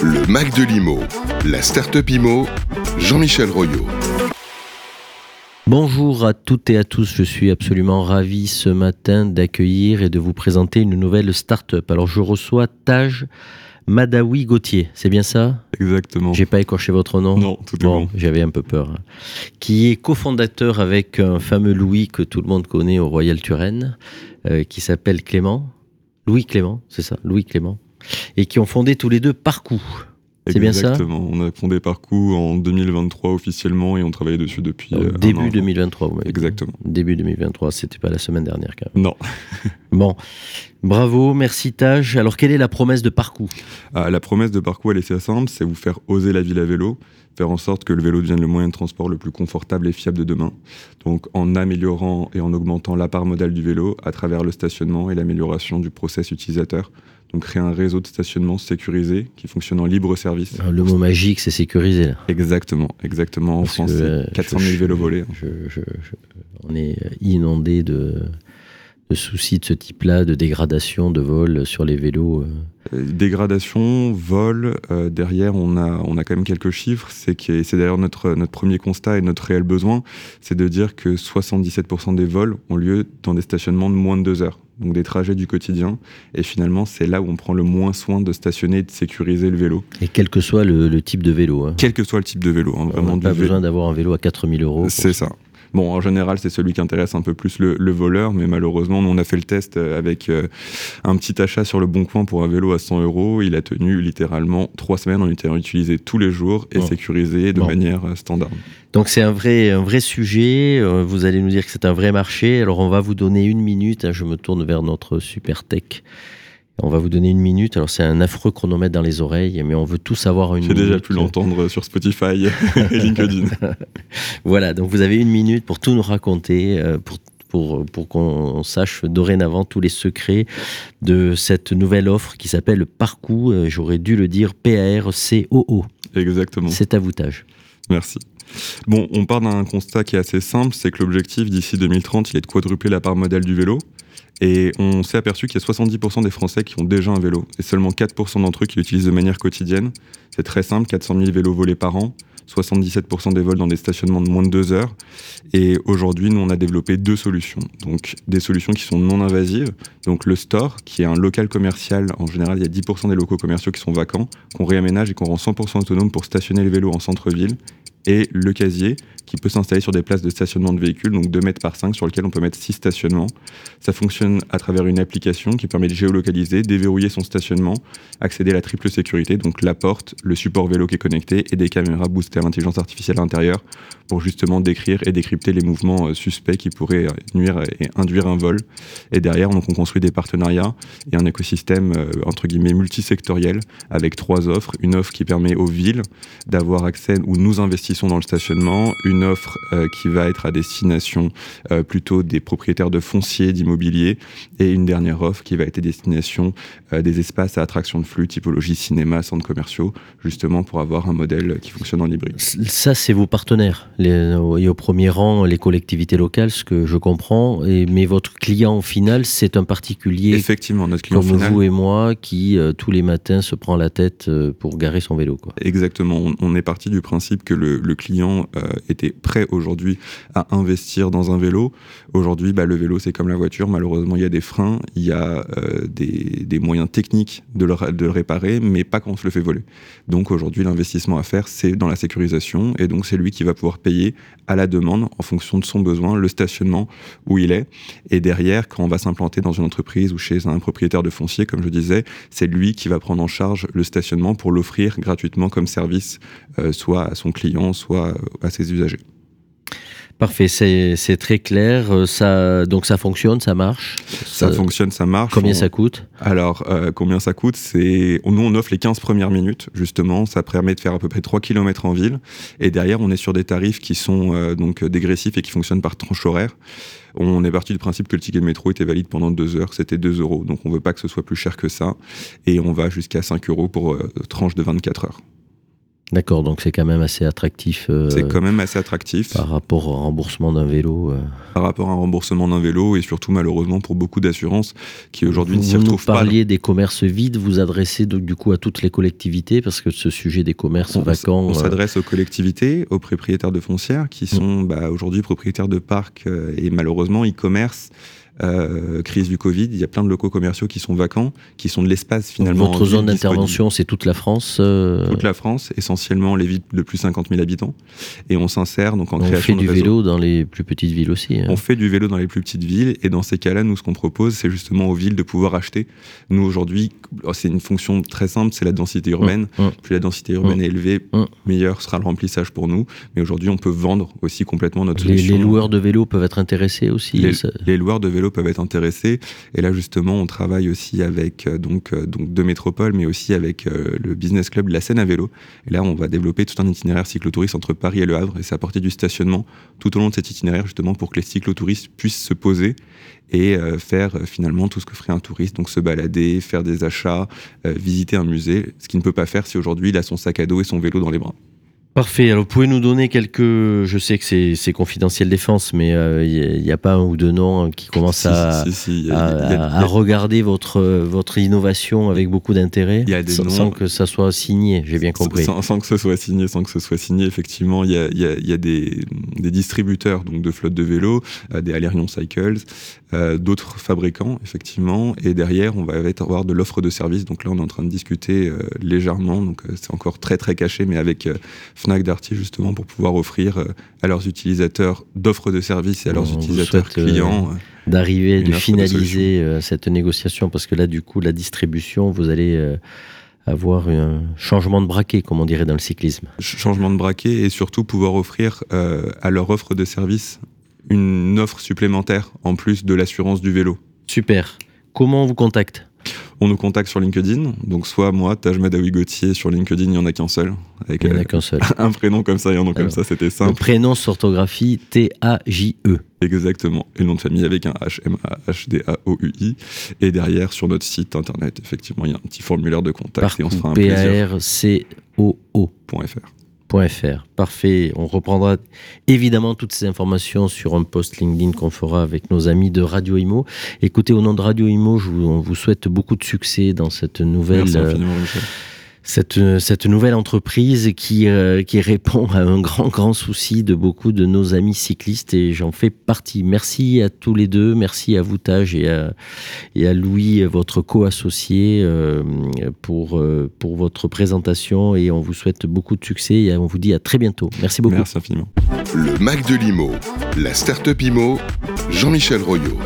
Le Mac de l'IMO, la start-up IMO, Jean-Michel Royot. Bonjour à toutes et à tous, je suis absolument ravi ce matin d'accueillir et de vous présenter une nouvelle start-up. Alors je reçois Taj Madawi Gauthier, c'est bien ça? Exactement. J'ai pas écorché votre nom? Non, tout est bon. J'avais un peu peur. Qui est cofondateur avec un fameux Louis que tout le monde connaît au Royal Turenne, euh, qui s'appelle Clément. Louis Clément, c'est ça, Louis Clément. Et qui ont fondé tous les deux Parcours. C'est bien ça Exactement. On a fondé Parcours en 2023 officiellement et on travaille dessus depuis. Euh, Début an. 2023, vous m'avez dit. Exactement. Début 2023, c'était pas la semaine dernière quand même. Non. Bon, bravo, merci Taj. Alors, quelle est la promesse de Parcours Ah, la promesse de Parcours, elle est assez simple c'est vous faire oser la ville à vélo, faire en sorte que le vélo devienne le moyen de transport le plus confortable et fiable de demain. Donc, en améliorant et en augmentant la part modale du vélo à travers le stationnement et l'amélioration du process utilisateur. Donc, créer un réseau de stationnement sécurisé qui fonctionne en libre service. Euh, Le mot magique, c'est sécurisé. Là. Exactement, exactement. En France, que, c'est euh, 400 je- 000 vélos volés. Je, je- je- on est inondé de, de soucis de ce type-là, de dégradation, de vol sur les vélos. euh. Euh, Dégradation, vol, euh, derrière on a, on a quand même quelques chiffres, c'est d'ailleurs notre, notre premier constat et notre réel besoin, c'est de dire que 77% des vols ont lieu dans des stationnements de moins de deux heures, donc des trajets du quotidien, et finalement c'est là où on prend le moins soin de stationner et de sécuriser le vélo, Et quel que soit le, le type de vélo. hein. quel que soit le type de vélo, hein, On vraiment n'a pas besoin d'avoir un vélo à 4000 euros. C'est ça. Bon, en général, c'est celui qui intéresse un peu plus le, le voleur, mais malheureusement, nous, on a fait le test euh, avec euh, un petit achat sur le Bon Coin pour un vélo à 100 euros. Il a tenu littéralement trois semaines en étant utilisé tous les jours et Bon. sécurisé de Bon. manière euh, standard. Donc c'est un vrai, un vrai sujet. Vous allez nous dire que c'est un vrai marché. Alors on va vous donner une minute. hein, Je me tourne vers notre super tech. On va vous donner une minute. Alors c'est un affreux chronomètre dans les oreilles, mais on veut tout savoir en une J'ai déjà pu l'entendre sur Spotify et LinkedIn. Voilà, donc vous avez une minute pour tout nous raconter, euh, pour, pour, pour qu'on sache dorénavant tous les secrets de cette nouvelle offre qui s'appelle Parcours. Euh, J'aurais dû le dire P-A-R-C-O-O. Exactement. C'est à vous, Taj. Merci. Bon, on part d'un constat qui est assez simple, c'est que l'objectif d'ici 2030, il est de quadrupler la part modale du vélo. Et on s'est aperçu qu'il y a 70% des Français qui ont déjà un vélo, et seulement 4% d'entre eux qui l'utilisent de manière quotidienne. C'est très simple, 400 000 vélos volés par an, 77% des vols dans des stationnements de moins de deux heures. Et aujourd'hui, nous, on a développé deux solutions. Donc, des solutions qui sont non invasives. Donc, le store, qui est un local commercial. En général, il y a 10% des locaux commerciaux qui sont vacants, qu'on réaménage et qu'on rend 100% autonome pour stationner les vélos en centre-ville. Et le casier, qui peut s'installer sur des places de stationnement de véhicules, donc 2 mètres par 5, sur lequel on peut mettre 6 stationnements. Ça fonctionne à travers une application qui permet de géolocaliser, déverrouiller son stationnement, accéder à la triple sécurité, donc la porte, le support vélo qui est connecté et des caméras boostées à l'intelligence artificielle à l'intérieur pour justement décrire et décrypter les mouvements euh, suspects qui pourraient euh, nuire et induire un vol. Et derrière, donc, on construit des partenariats et un écosystème euh, entre guillemets multisectoriel avec trois offres. Une offre qui permet aux villes d'avoir accès où nous investissons dans le stationnement, une offre euh, qui va être à destination euh, plutôt des propriétaires de fonciers, d'immobilier, et une dernière offre qui va être à destination euh, des espaces à attraction de flux, typologie cinéma, centres commerciaux, justement pour avoir un modèle qui fonctionne en hybride. Ça, c'est vos partenaires. Les, et au premier rang, les collectivités locales, ce que je comprends. Et, mais votre client, au final, c'est un particulier Effectivement, notre client comme final. vous et moi qui, tous les matins, se prend la tête pour garer son vélo. Quoi. Exactement. On, on est parti du principe que le, le client euh, était prêt aujourd'hui à investir dans un vélo. Aujourd'hui, bah, le vélo, c'est comme la voiture. Malheureusement, il y a des freins, il y a euh, des, moyens techniques de le, ra- de le réparer, mais pas quand on se le fait voler. Donc aujourd'hui, l'investissement à faire, c'est dans la sécurisation. Et donc, c'est lui qui va pouvoir payer à la demande, en fonction de son besoin, le stationnement où il est. Et derrière, quand on va s'implanter dans une entreprise ou chez un propriétaire de foncier, comme je disais, c'est lui qui va prendre en charge le stationnement pour l'offrir gratuitement comme service, euh, soit à son client, soit euh, à ses usagers. Parfait, c'est très clair. Euh, Ça, donc ça fonctionne, ça marche. Ça fonctionne, ça marche. Combien On- ça coûte? Alors, euh, combien ça coûte? C'est Nous, on offre les 15 premières minutes, justement. Ça permet de faire à peu près 3 km en ville. Et derrière, on est sur des tarifs qui sont euh, donc dégressifs et qui fonctionnent par tranche horaire. On est parti du principe que le ticket de métro était valide pendant deux heures, c'était 2 euros. Donc, on veut pas que ce soit plus cher que ça. Et on va jusqu'à 5 euros pour euh, tranche de 24 heures. D'accord, donc c'est quand même assez attractif. Euh, c'est quand même assez attractif. Par rapport au remboursement d'un vélo. Euh. Par rapport à un remboursement d'un vélo et surtout malheureusement pour beaucoup d'assurances qui aujourd'hui ne s'y retrouvent pas. Vous parliez des commerces vides, vous adressez donc du coup à toutes les collectivités parce que ce sujet des commerces vacants. On euh, s'adresse aux collectivités, aux propriétaires de foncières qui sont mm. bah, aujourd'hui propriétaires de parcs et malheureusement e-commerce euh, crise du Covid, il y a plein de locaux commerciaux qui sont vacants, qui sont de l'espace finalement. votre zone d'intervention, c'est toute la France euh Toute la France, essentiellement les villes de plus de 50 000 habitants. Et on s'insère donc en on création On fait du vélo dans les plus petites villes aussi. Hein. On fait du vélo dans les plus petites villes. Et dans ces cas-là, nous, ce qu'on propose, c'est justement aux villes de pouvoir acheter. Nous, aujourd'hui, oh, c'est une fonction très simple, c'est la densité urbaine. Mmh, mmh. Plus la densité urbaine mmh. est élevée, meilleur sera le remplissage pour nous. Mais aujourd'hui, on peut vendre aussi complètement notre solution. Les loueurs de vélo peuvent être intéressés aussi Les, les loueurs de peuvent être intéressés. Et là, justement, on travaille aussi avec euh, donc, euh, donc deux métropoles, mais aussi avec euh, le business club de la Seine à vélo. Et là, on va développer tout un itinéraire cyclotouriste entre Paris et Le Havre, et c'est apporter du stationnement tout au long de cet itinéraire, justement, pour que les cyclotouristes puissent se poser et faire finalement tout ce que ferait un touriste, donc se balader, faire des achats, visiter un musée, ce qu'il ne peut pas faire si aujourd'hui il a son sac à dos et son vélo dans les bras. Parfait. Alors, vous pouvez nous donner quelques. Je sais que c'est confidentiel défense, mais il euh, n'y a, pas un ou deux noms qui commencent à, à, regarder votre, votre innovation avec beaucoup d'intérêt, sans, sans, que ça soit signé, j'ai bien compris. Sans, sans, que ce soit signé, sans que ce soit signé, effectivement, il y a, y a des, des, distributeurs donc, de flottes de vélos, euh, des Alerion Cycles, euh, d'autres fabricants, effectivement, et derrière, on va avoir de l'offre de service. Donc là, on est en train de discuter légèrement, donc c'est encore très très caché, mais avec Fnac Darty justement pour pouvoir offrir euh, à leurs utilisateurs d'offres de services et à leurs utilisateurs euh, clients euh, d'arriver, de finaliser cette négociation parce que là du coup la distribution vous allez avoir un changement de braquet, comme on dirait dans le cyclisme. Changement de braquet et surtout pouvoir offrir à leur offre de service une offre supplémentaire en plus de l'assurance du vélo. Super. Comment on vous contacte? On nous contacte sur LinkedIn. Donc, soit moi, Taj Madawi Gauthier, sur LinkedIn, il n'y en a qu'un seul. Avec, il n'y en a euh, qu'un seul. un prénom comme ça et un nom comme ça, c'était simple. Le prénom s'orthographie T-A-J-E. Exactement. Et le nom de famille avec un H, M-A-H-D-A-O-U-I. Et derrière, sur notre site internet, effectivement, il y a un petit formulaire de contact et on se fera un plaisir. P-A-R-C-O-O.fr. Parfait. On reprendra évidemment toutes ces informations sur un post LinkedIn qu'on fera avec nos amis de Radio Imo. Écoutez, au nom de Radio Imo, je vous, on vous souhaite beaucoup de succès dans cette nouvelle. Merci infiniment, cette, cette nouvelle entreprise qui, euh, qui répond à un grand, grand souci de beaucoup de nos amis cyclistes et j'en fais partie. Merci à tous les deux, merci à vous Taj et à, et à Louis, votre co-associé, euh, pour, euh, pour votre présentation et on vous souhaite beaucoup de succès et on vous dit à très bientôt. Merci beaucoup. Merci infiniment. Le Mac de l'IMO, la Startup IMO, Jean-Michel Royot.